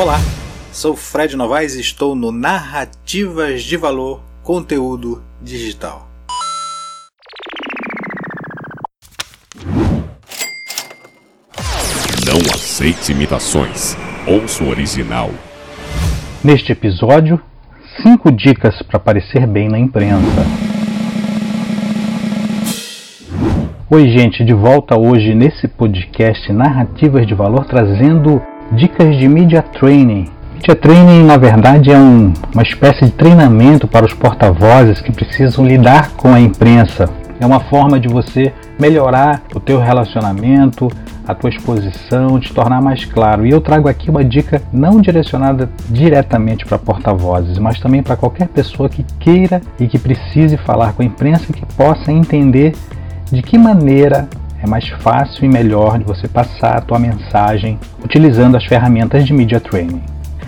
Olá, sou Fred Novaes e estou no Narrativas de Valor Conteúdo Digital. Não aceite imitações. Ouça o original. Neste episódio, 5 dicas para aparecer bem na imprensa. Oi, gente, de volta hoje nesse podcast Narrativas de Valor trazendo dicas de media training. Media training, na verdade, é um, uma espécie de treinamento para os porta-vozes que precisam lidar com a imprensa. É uma forma de você melhorar o teu relacionamento, a tua exposição, te tornar mais claro. E eu trago aqui uma dica não direcionada diretamente para porta-vozes, mas também para qualquer pessoa que queira e que precise falar com a imprensa e que possa entender de que maneira é mais fácil e melhor de você passar a tua mensagem utilizando as ferramentas de Media Training.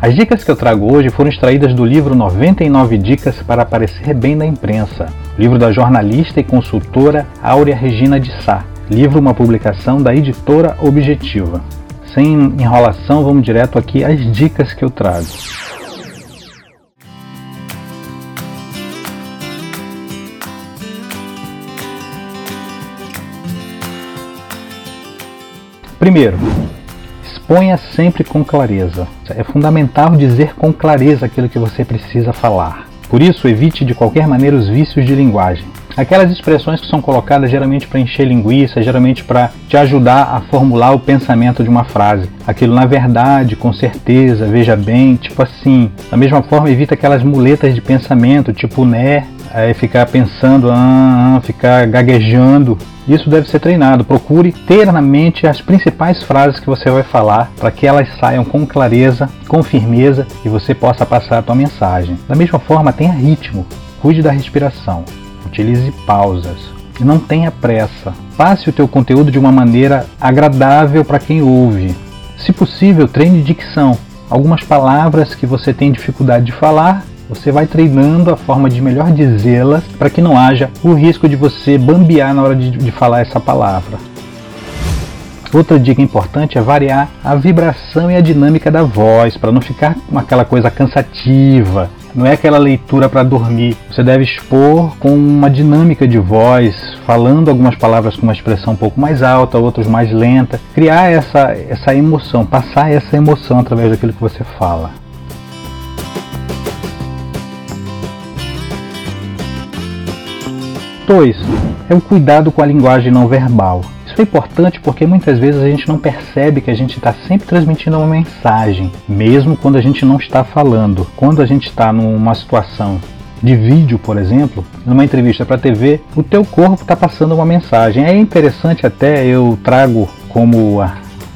As dicas que eu trago hoje foram extraídas do livro 99 Dicas para Aparecer Bem na Imprensa, livro da jornalista e consultora Áurea Regina de Sá, livro uma publicação da editora Objetiva. Sem enrolação, vamos direto aqui às dicas que eu trago. Primeiro, exponha sempre com clareza. É fundamental dizer com clareza aquilo que você precisa falar. Por isso, evite de qualquer maneira os vícios de linguagem. Aquelas expressões que são colocadas geralmente para encher linguiça, geralmente para te ajudar a formular o pensamento de uma frase. Aquilo na verdade, com certeza, veja bem, tipo assim. Da mesma forma, evita aquelas muletas de pensamento, tipo né, é ficar pensando, ah, ah, ficar gaguejando. Isso deve ser treinado. Procure ter na mente as principais frases que você vai falar para que elas saiam com clareza, com firmeza e você possa passar a tua mensagem. Da mesma forma, tenha ritmo. Cuide da respiração. Utilize pausas. Não tenha pressa. Passe o teu conteúdo de uma maneira agradável para quem ouve. Se possível, treine dicção. Algumas palavras que você tem dificuldade de falar, você vai treinando a forma de melhor dizê-las para que não haja o risco de você bambear na hora de, de falar essa palavra. Outra dica importante é variar a vibração e a dinâmica da voz, para não ficar com aquela coisa cansativa. Não é aquela leitura para dormir. Você deve expor com uma dinâmica de voz, falando algumas palavras com uma expressão um pouco mais alta, outras mais lenta. Criar essa, essa emoção, passar essa emoção através daquilo que você fala. 2. É o cuidado com a linguagem não verbal. Isso é importante porque muitas vezes a gente não percebe que a gente está sempre transmitindo uma mensagem, mesmo quando a gente não está falando. Quando a gente está numa situação de vídeo, por exemplo, numa entrevista para TV, o teu corpo está passando uma mensagem. É interessante até eu trago como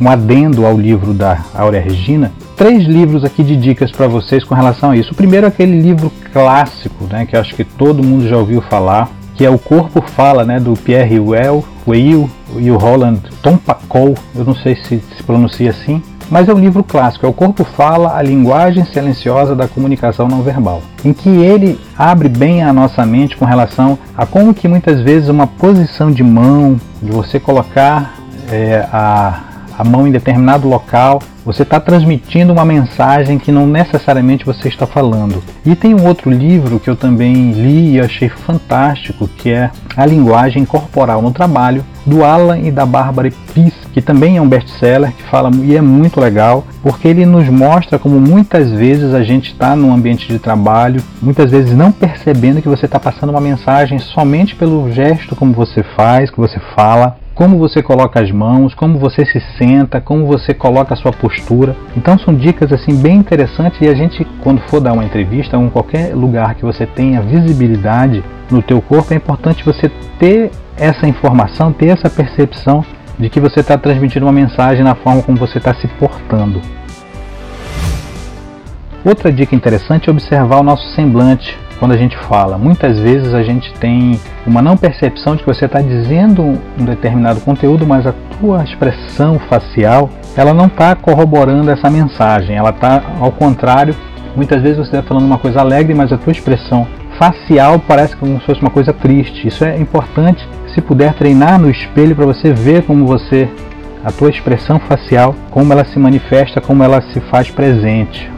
um adendo ao livro da Áurea Regina, três livros aqui de dicas para vocês com relação a isso. O primeiro é aquele livro clássico, né, que acho que todo mundo já ouviu falar, que é O Corpo Fala, né, do Pierre Well, Weil e o Roland Tompacol, eu não sei se se pronuncia assim, mas é um livro clássico, é O Corpo Fala, a linguagem silenciosa da comunicação não verbal, em que ele abre bem a nossa mente com relação a como que muitas vezes uma posição de mão, de você colocar é, a, a mão em determinado local, você está transmitindo uma mensagem que não necessariamente você está falando. E tem um outro livro que eu também li e achei fantástico, que é A Linguagem Corporal no Trabalho, do Alan e da Barbara Peace, que também é um best-seller, que fala e é muito legal, porque ele nos mostra como muitas vezes a gente está num ambiente de trabalho, muitas vezes não percebendo que você está passando uma mensagem somente pelo gesto como você faz, que você fala, como você coloca as mãos, como você se senta, como você coloca a sua postura. Então são dicas assim bem interessantes e a gente quando for dar uma entrevista em qualquer lugar que você tenha visibilidade no teu corpo, é importante você ter essa informação, ter essa percepção de que você está transmitindo uma mensagem na forma como você está se portando. Outra dica interessante é observar o nosso semblante, quando a gente fala. Muitas vezes a gente tem uma não percepção de que você está dizendo um determinado conteúdo, mas a tua expressão facial ela não está corroborando essa mensagem. Ela está ao contrário. Muitas vezes você está falando uma coisa alegre, mas a tua expressão facial parece como se fosse uma coisa triste. Isso é importante se puder treinar no espelho para você ver como você a tua expressão facial, como ela se manifesta, como ela se faz presente.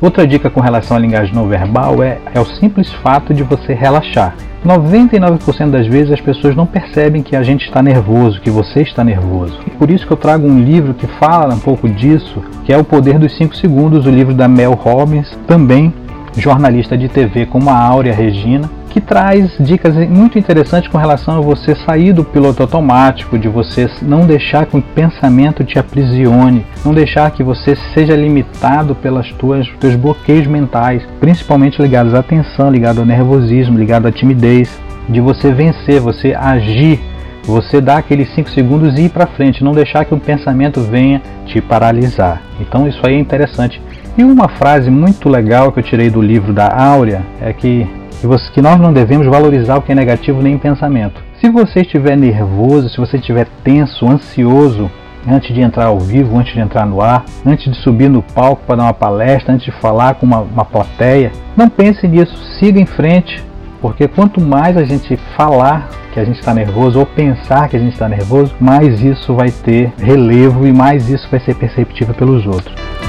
Outra dica com relação à linguagem não verbal é, é o simples fato de você relaxar. 99% das vezes as pessoas não percebem que a gente está nervoso, que você está nervoso. E por isso que eu trago um livro que fala um pouco disso, que é O Poder dos 5 Segundos, o livro da Mel Robbins, também jornalista de TV como a Áurea Regina, que traz dicas muito interessantes com relação a você sair do piloto automático, de você não deixar que o pensamento te aprisione, não deixar que você seja limitado pelas tuas teus bloqueios mentais, principalmente ligados à atenção, ligado ao nervosismo, ligado à timidez, de você vencer, você agir, você dar aqueles 5 segundos e ir para frente, não deixar que o pensamento venha te paralisar. Então isso aí é interessante. E uma frase muito legal que eu tirei do livro da Áurea é que que, nós não devemos valorizar o que é negativo nem em pensamento. Se você estiver nervoso, se você estiver tenso, ansioso, antes de entrar ao vivo, antes de entrar no ar, antes de subir no palco para dar uma palestra, antes de falar com uma, uma plateia, não pense nisso, siga em frente, porque quanto mais a gente falar que a gente está nervoso ou pensar que a gente está nervoso, mais isso vai ter relevo e mais isso vai ser perceptível pelos outros.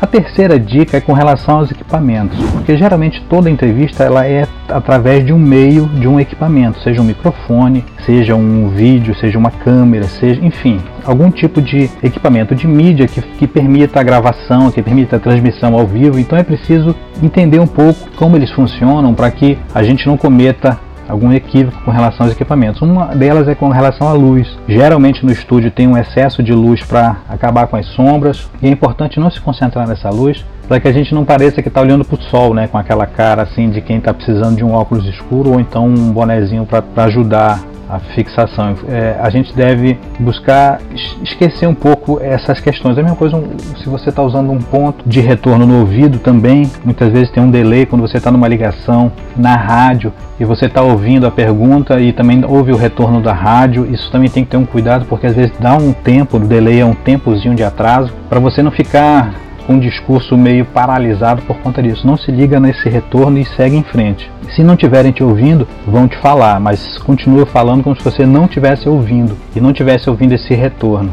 A terceira dica é com relação aos equipamentos, porque geralmente toda entrevista ela é através de um meio, de um equipamento, seja um microfone, seja um vídeo, seja uma câmera, seja, enfim, algum tipo de equipamento de mídia que, que permita a gravação, que permita a transmissão ao vivo. Então é preciso entender um pouco como eles funcionam para que a gente não cometa algum equívoco com relação aos equipamentos. Uma delas é com relação à luz. Geralmente no estúdio tem um excesso de luz para acabar com as sombras e é importante não se concentrar nessa luz para que a gente não pareça que está olhando para o sol, né, com aquela cara assim de quem está precisando de um óculos escuro ou então um bonezinho para ajudar a fixação. É, a gente deve buscar esquecer um pouco essas questões. É a mesma coisa se você está usando um ponto de retorno no ouvido também. Muitas vezes tem um delay quando você está numa ligação na rádio e você está ouvindo a pergunta e também ouve o retorno da rádio. Isso também tem que ter um cuidado porque às vezes dá um tempo, o delay é um tempozinho de atraso para você não ficar com um discurso meio paralisado por conta disso. Não se liga nesse retorno e segue em frente. Se não estiverem te ouvindo, vão te falar, mas continua falando como se você não estivesse ouvindo e não estivesse ouvindo esse retorno.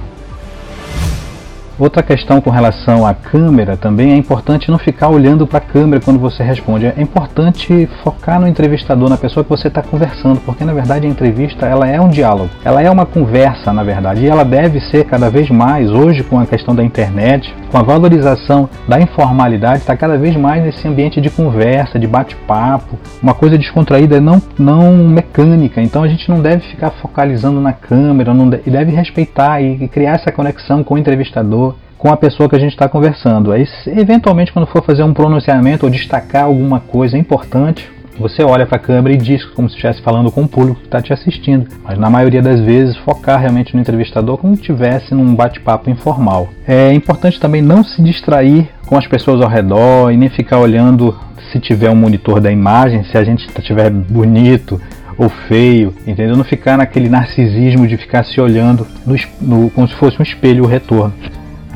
Outra questão com relação à câmera também é importante não ficar olhando para a câmera quando você responde. É importante focar no entrevistador, na pessoa que você está conversando, porque na verdade a entrevista ela é um diálogo, ela é uma conversa na verdade, e ela deve ser cada vez mais hoje com a questão da internet, com a valorização da informalidade, está cada vez mais nesse ambiente de conversa, de bate-papo, uma coisa descontraída, não não mecânica. Então a gente não deve ficar focalizando na câmera, não deve, deve respeitar e criar essa conexão com o entrevistador com a pessoa que a gente está conversando. Aí, eventualmente, quando for fazer um pronunciamento ou destacar alguma coisa importante, você olha para a câmera e diz como se estivesse falando com o público que está te assistindo. Mas na maioria das vezes focar realmente no entrevistador como se estivesse num bate-papo informal. É importante também não se distrair com as pessoas ao redor e nem ficar olhando se tiver um monitor da imagem, se a gente estiver bonito ou feio, entendeu? Não ficar naquele narcisismo de ficar se olhando no, no, como se fosse um espelho o retorno.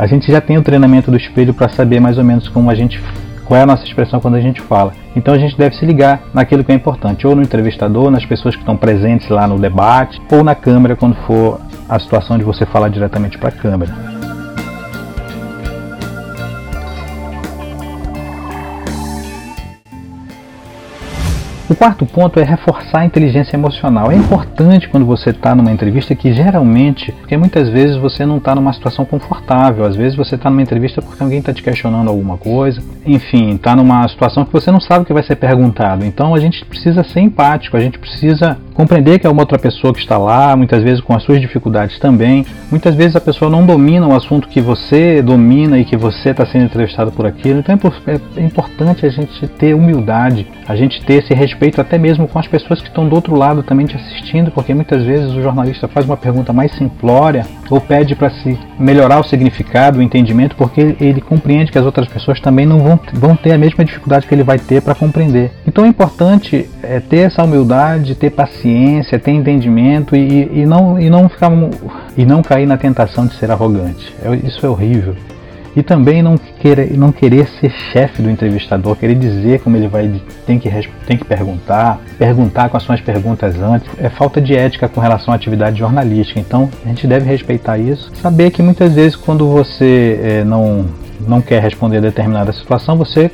A gente já tem o treinamento do espelho para saber mais ou menos como a gente qual é a nossa expressão quando a gente fala. Então a gente deve se ligar naquilo que é importante, ou no entrevistador, nas pessoas que estão presentes lá no debate, ou na câmera quando for a situação de você falar diretamente para a câmera. O quarto ponto é reforçar a inteligência emocional. É importante quando você está numa entrevista que geralmente, porque muitas vezes você não está numa situação confortável, às vezes você está numa entrevista porque alguém está te questionando alguma coisa, enfim, está numa situação que você não sabe o que vai ser perguntado. Então a gente precisa ser empático, a gente precisa compreender que é uma outra pessoa que está lá, muitas vezes com as suas dificuldades também. Muitas vezes a pessoa não domina o assunto que você domina e que você está sendo entrevistado por aquilo. Então é, é importante a gente ter humildade, a gente ter esse respeito respeito até mesmo com as pessoas que estão do outro lado também te assistindo, porque muitas vezes o jornalista faz uma pergunta mais simplória ou pede para se melhorar o significado, o entendimento, porque ele compreende que as outras pessoas também não vão, vão ter a mesma dificuldade que ele vai ter para compreender. Então é importante é, ter essa humildade, ter paciência, ter entendimento e, e, não, e não ficar e não cair na tentação de ser arrogante. É, isso é horrível. E também não querer, não querer ser chefe do entrevistador, querer dizer como ele vai tem que, tem que perguntar, perguntar com as suas perguntas antes. É falta de ética com relação à atividade jornalística. Então a gente deve respeitar isso. Saber que muitas vezes quando você é, não, não quer responder a determinada situação, você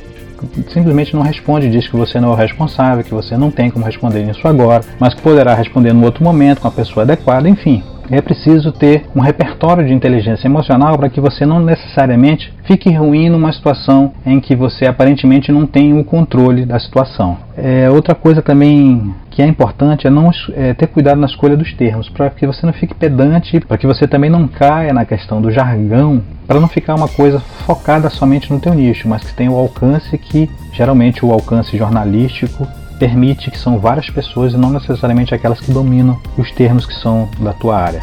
simplesmente não responde, diz que você não é o responsável, que você não tem como responder nisso agora, mas que poderá responder no outro momento com a pessoa adequada, enfim. É preciso ter um repertório de inteligência emocional para que você não necessariamente fique ruim numa situação em que você aparentemente não tem o controle da situação. É, outra coisa também que é importante é não é, ter cuidado na escolha dos termos, para que você não fique pedante, para que você também não caia na questão do jargão, para não ficar uma coisa focada somente no teu nicho, mas que tenha o alcance que geralmente o alcance jornalístico permite que são várias pessoas e não necessariamente aquelas que dominam os termos que são da tua área.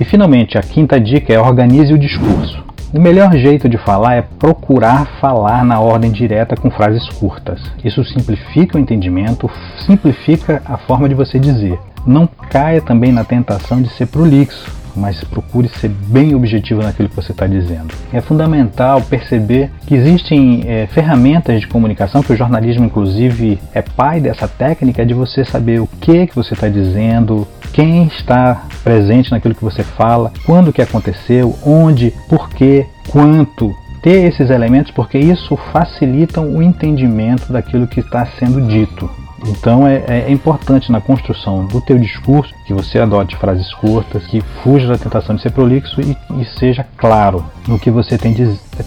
E finalmente, a quinta dica é organize o discurso. O melhor jeito de falar é procurar falar na ordem direta com frases curtas. Isso simplifica o entendimento, simplifica a forma de você dizer. Não caia também na tentação de ser prolixo, mas procure ser bem objetivo naquilo que você está dizendo. É fundamental perceber que existem é, ferramentas de comunicação, que o jornalismo, inclusive, é pai dessa técnica de você saber o que, que você está dizendo, quem está presente naquilo que você fala, quando que aconteceu, onde, por quê, quanto, ter esses elementos porque isso facilita o entendimento daquilo que está sendo dito. Então é, é, importante na construção do teu discurso que você adote frases curtas, que fuja da tentação de ser prolixo e, e seja claro no que você tem,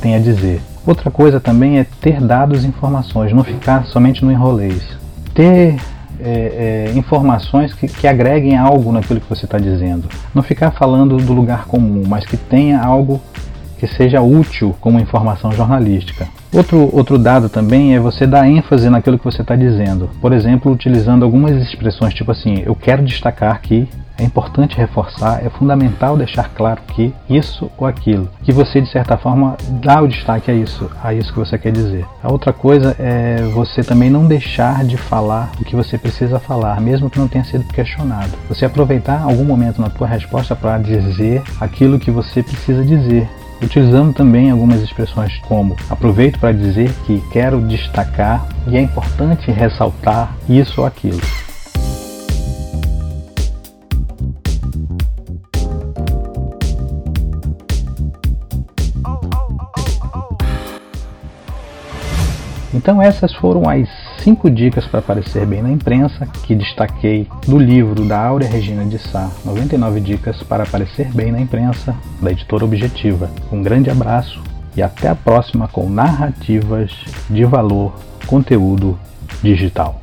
tem, a dizer. Outra coisa também é ter dados e informações, não ficar somente no enrolês. Ter é, é, informações que, que, agreguem algo naquilo que você está dizendo. Não ficar falando do lugar comum, mas que tenha algo que seja útil como informação jornalística. Outro, outro dado também é você dar ênfase naquilo que você está dizendo. Por exemplo, utilizando algumas expressões tipo assim: eu quero destacar que é importante reforçar, é fundamental deixar claro que isso ou aquilo, que você de certa forma dá o destaque a isso, a isso que você quer dizer. A outra coisa é você também não deixar de falar o que você precisa falar, mesmo que não tenha sido questionado. Você aproveitar algum momento na tua resposta para dizer aquilo que você precisa dizer, utilizando também algumas expressões como aproveito para dizer que quero destacar e é importante ressaltar isso ou aquilo. Então essas foram as cinco dicas para aparecer bem na imprensa que destaquei do livro da Áurea Regina de Sá, 99 dicas para aparecer bem na imprensa, da editora Objetiva. Um grande abraço e até a próxima com narrativas de valor, conteúdo digital.